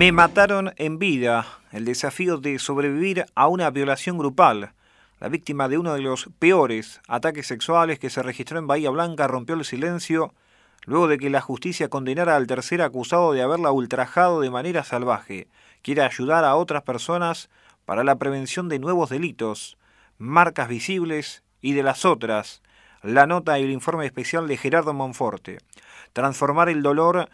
Me mataron en vida. El desafío de sobrevivir a una violación grupal. La víctima de uno de los peores ataques sexuales que se registró en Bahía Blanca rompió el silencio luego de que la justicia condenara al tercer acusado de haberla ultrajado de manera salvaje. Quiere ayudar a otras personas para la prevención de nuevos delitos, marcas visibles y de las otras. La nota y el informe especial de Gerardo Monforte. Transformar el dolor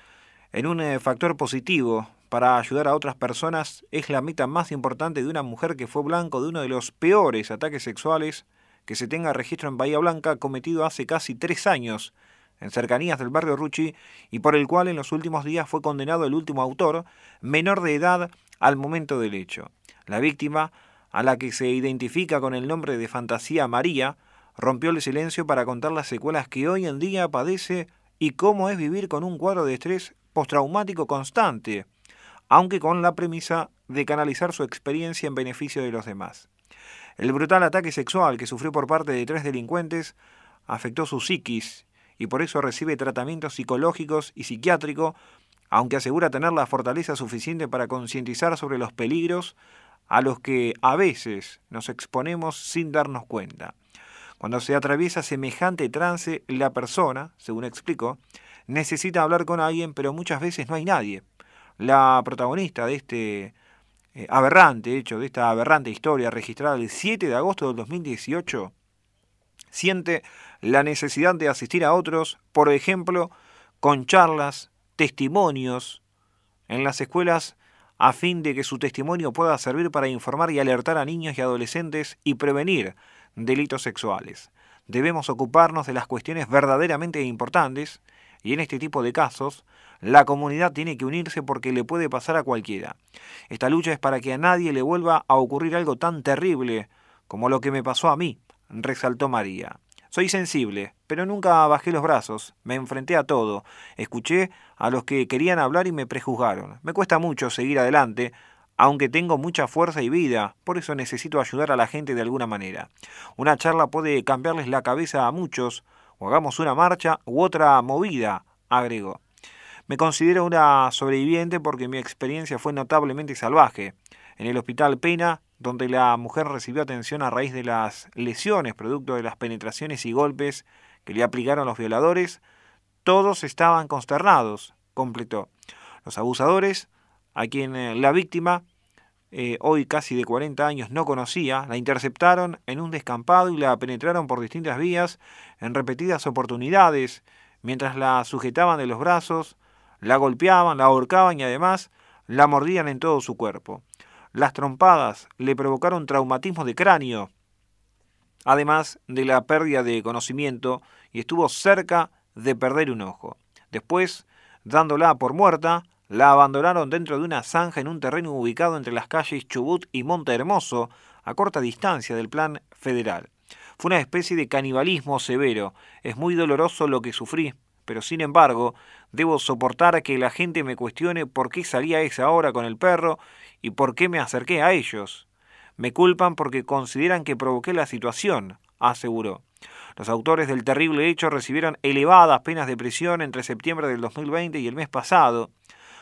en un eh, factor positivo para ayudar a otras personas es la meta más importante de una mujer que fue blanco de uno de los peores ataques sexuales que se tenga registro en Bahía Blanca cometido hace casi tres años en cercanías del barrio Ruchi y por el cual en los últimos días fue condenado el último autor, menor de edad al momento del hecho. La víctima, a la que se identifica con el nombre de Fantasía María, rompió el silencio para contar las secuelas que hoy en día padece y cómo es vivir con un cuadro de estrés postraumático constante, aunque con la premisa de canalizar su experiencia en beneficio de los demás. El brutal ataque sexual que sufrió por parte de tres delincuentes afectó su psiquis y por eso recibe tratamientos psicológicos y psiquiátrico, aunque asegura tener la fortaleza suficiente para concientizar sobre los peligros a los que a veces nos exponemos sin darnos cuenta. Cuando se atraviesa semejante trance, la persona, según explicó, necesita hablar con alguien, pero muchas veces no hay nadie. La protagonista de este eh, aberrante hecho, de esta aberrante historia registrada el 7 de agosto del 2018, siente la necesidad de asistir a otros, por ejemplo, con charlas, testimonios en las escuelas a fin de que su testimonio pueda servir para informar y alertar a niños y adolescentes y prevenir delitos sexuales. Debemos ocuparnos de las cuestiones verdaderamente importantes y en este tipo de casos, la comunidad tiene que unirse porque le puede pasar a cualquiera. Esta lucha es para que a nadie le vuelva a ocurrir algo tan terrible como lo que me pasó a mí, resaltó María. Soy sensible, pero nunca bajé los brazos, me enfrenté a todo, escuché a los que querían hablar y me prejuzgaron. Me cuesta mucho seguir adelante, aunque tengo mucha fuerza y vida, por eso necesito ayudar a la gente de alguna manera. Una charla puede cambiarles la cabeza a muchos, o hagamos una marcha u otra movida, agregó. Me considero una sobreviviente porque mi experiencia fue notablemente salvaje. En el hospital Pena, donde la mujer recibió atención a raíz de las lesiones producto de las penetraciones y golpes que le aplicaron los violadores, todos estaban consternados, completó. Los abusadores, a quien eh, la víctima eh, hoy casi de 40 años, no conocía, la interceptaron en un descampado y la penetraron por distintas vías en repetidas oportunidades, mientras la sujetaban de los brazos, la golpeaban, la ahorcaban y además la mordían en todo su cuerpo. Las trompadas le provocaron traumatismo de cráneo, además de la pérdida de conocimiento, y estuvo cerca de perder un ojo. Después, dándola por muerta, la abandonaron dentro de una zanja en un terreno ubicado entre las calles Chubut y Monte Hermoso, a corta distancia del plan federal. Fue una especie de canibalismo severo. Es muy doloroso lo que sufrí, pero sin embargo, debo soportar que la gente me cuestione por qué salía a esa hora con el perro y por qué me acerqué a ellos. Me culpan porque consideran que provoqué la situación, aseguró. Los autores del terrible hecho recibieron elevadas penas de prisión entre septiembre del 2020 y el mes pasado.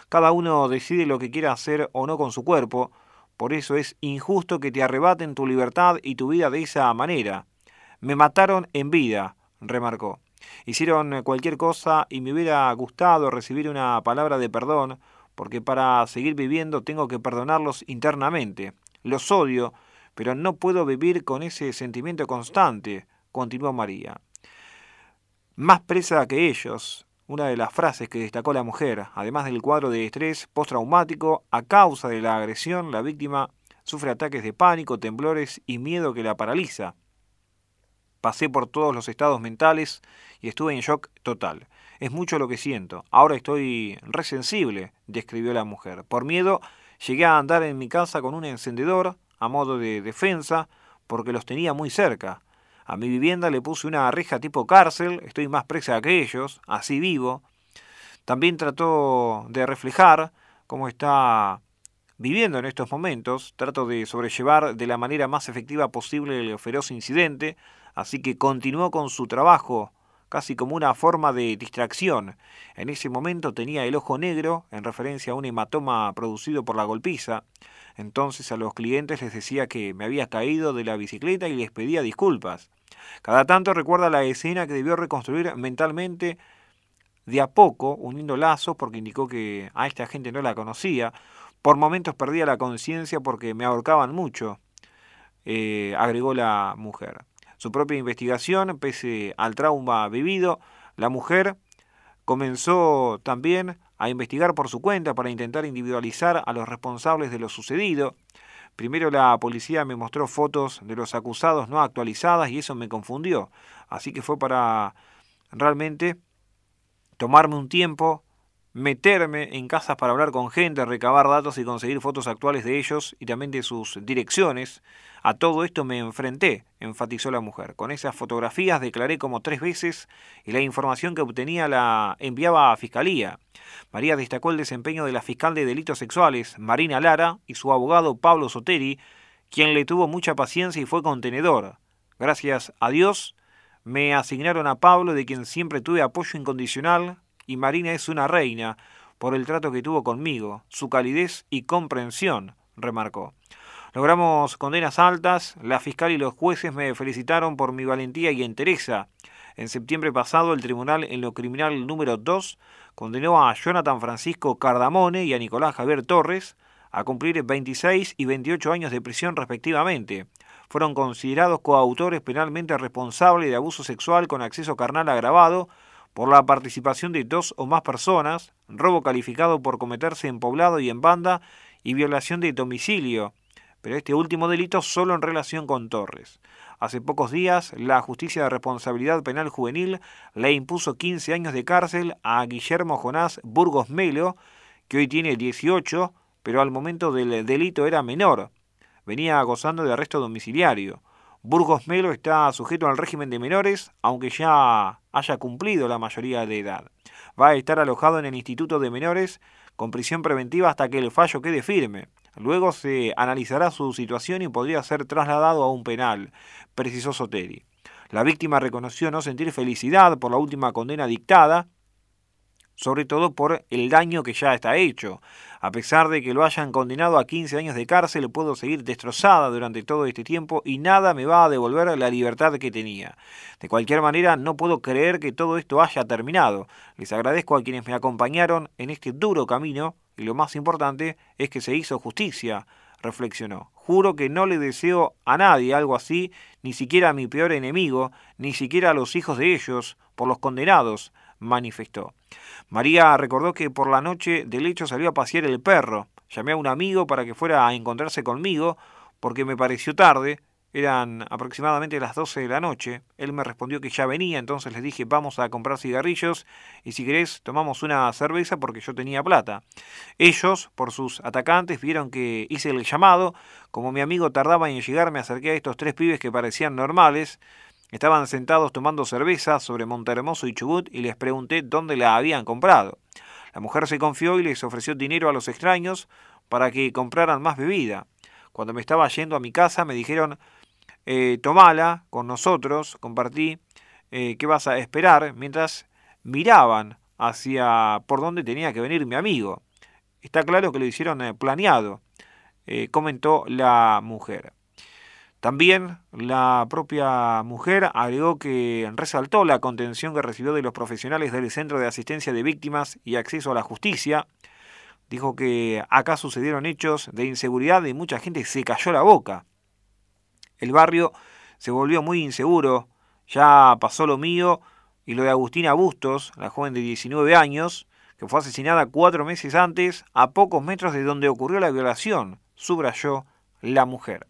Cada uno decide lo que quiere hacer o no con su cuerpo, por eso es injusto que te arrebaten tu libertad y tu vida de esa manera. Me mataron en vida, remarcó. Hicieron cualquier cosa y me hubiera gustado recibir una palabra de perdón, porque para seguir viviendo tengo que perdonarlos internamente. Los odio, pero no puedo vivir con ese sentimiento constante, continuó María. Más presa que ellos, una de las frases que destacó la mujer, además del cuadro de estrés postraumático, a causa de la agresión, la víctima sufre ataques de pánico, temblores y miedo que la paraliza. Pasé por todos los estados mentales y estuve en shock total. Es mucho lo que siento. Ahora estoy resensible, describió la mujer. Por miedo, llegué a andar en mi casa con un encendedor a modo de defensa porque los tenía muy cerca. A mi vivienda le puse una reja tipo cárcel, estoy más presa que ellos, así vivo. También trató de reflejar cómo está viviendo en estos momentos, trato de sobrellevar de la manera más efectiva posible el feroz incidente, así que continuó con su trabajo casi como una forma de distracción. En ese momento tenía el ojo negro, en referencia a un hematoma producido por la golpiza. Entonces a los clientes les decía que me había caído de la bicicleta y les pedía disculpas. Cada tanto recuerda la escena que debió reconstruir mentalmente de a poco, uniendo lazos porque indicó que a esta gente no la conocía. Por momentos perdía la conciencia porque me ahorcaban mucho, eh, agregó la mujer su propia investigación, pese al trauma vivido, la mujer comenzó también a investigar por su cuenta para intentar individualizar a los responsables de lo sucedido. Primero la policía me mostró fotos de los acusados no actualizadas y eso me confundió. Así que fue para realmente tomarme un tiempo meterme en casas para hablar con gente, recabar datos y conseguir fotos actuales de ellos y también de sus direcciones. A todo esto me enfrenté, enfatizó la mujer. Con esas fotografías declaré como tres veces y la información que obtenía la enviaba a Fiscalía. María destacó el desempeño de la fiscal de delitos sexuales, Marina Lara, y su abogado Pablo Soteri, quien le tuvo mucha paciencia y fue contenedor. Gracias a Dios, me asignaron a Pablo, de quien siempre tuve apoyo incondicional, y Marina es una reina por el trato que tuvo conmigo, su calidez y comprensión, remarcó. Logramos condenas altas, la fiscal y los jueces me felicitaron por mi valentía y entereza. En septiembre pasado, el tribunal en lo criminal número 2 condenó a Jonathan Francisco Cardamone y a Nicolás Javier Torres a cumplir 26 y 28 años de prisión respectivamente. Fueron considerados coautores penalmente responsables de abuso sexual con acceso carnal agravado por la participación de dos o más personas, robo calificado por cometerse en poblado y en banda y violación de domicilio, pero este último delito solo en relación con Torres. Hace pocos días, la Justicia de Responsabilidad Penal Juvenil le impuso 15 años de cárcel a Guillermo Jonás Burgos Melo, que hoy tiene 18, pero al momento del delito era menor. Venía gozando de arresto domiciliario. Burgos Melo está sujeto al régimen de menores, aunque ya haya cumplido la mayoría de edad. Va a estar alojado en el Instituto de Menores con prisión preventiva hasta que el fallo quede firme. Luego se analizará su situación y podría ser trasladado a un penal, precisó Soteri. La víctima reconoció no sentir felicidad por la última condena dictada, sobre todo por el daño que ya está hecho. A pesar de que lo hayan condenado a 15 años de cárcel, puedo seguir destrozada durante todo este tiempo y nada me va a devolver la libertad que tenía. De cualquier manera, no puedo creer que todo esto haya terminado. Les agradezco a quienes me acompañaron en este duro camino y lo más importante es que se hizo justicia, reflexionó. Juro que no le deseo a nadie algo así, ni siquiera a mi peor enemigo, ni siquiera a los hijos de ellos, por los condenados manifestó. María recordó que por la noche del hecho salió a pasear el perro. Llamé a un amigo para que fuera a encontrarse conmigo porque me pareció tarde. Eran aproximadamente las 12 de la noche. Él me respondió que ya venía, entonces les dije vamos a comprar cigarrillos y si querés tomamos una cerveza porque yo tenía plata. Ellos, por sus atacantes, vieron que hice el llamado. Como mi amigo tardaba en llegar, me acerqué a estos tres pibes que parecían normales. Estaban sentados tomando cerveza sobre Montermoso y Chubut y les pregunté dónde la habían comprado. La mujer se confió y les ofreció dinero a los extraños para que compraran más bebida. Cuando me estaba yendo a mi casa me dijeron, eh, tomala con nosotros, compartí, eh, ¿qué vas a esperar? Mientras miraban hacia por dónde tenía que venir mi amigo. Está claro que lo hicieron eh, planeado, eh, comentó la mujer. También la propia mujer agregó que resaltó la contención que recibió de los profesionales del Centro de Asistencia de Víctimas y Acceso a la Justicia. Dijo que acá sucedieron hechos de inseguridad y mucha gente se cayó la boca. El barrio se volvió muy inseguro, ya pasó lo mío y lo de Agustina Bustos, la joven de 19 años, que fue asesinada cuatro meses antes a pocos metros de donde ocurrió la violación, subrayó la mujer.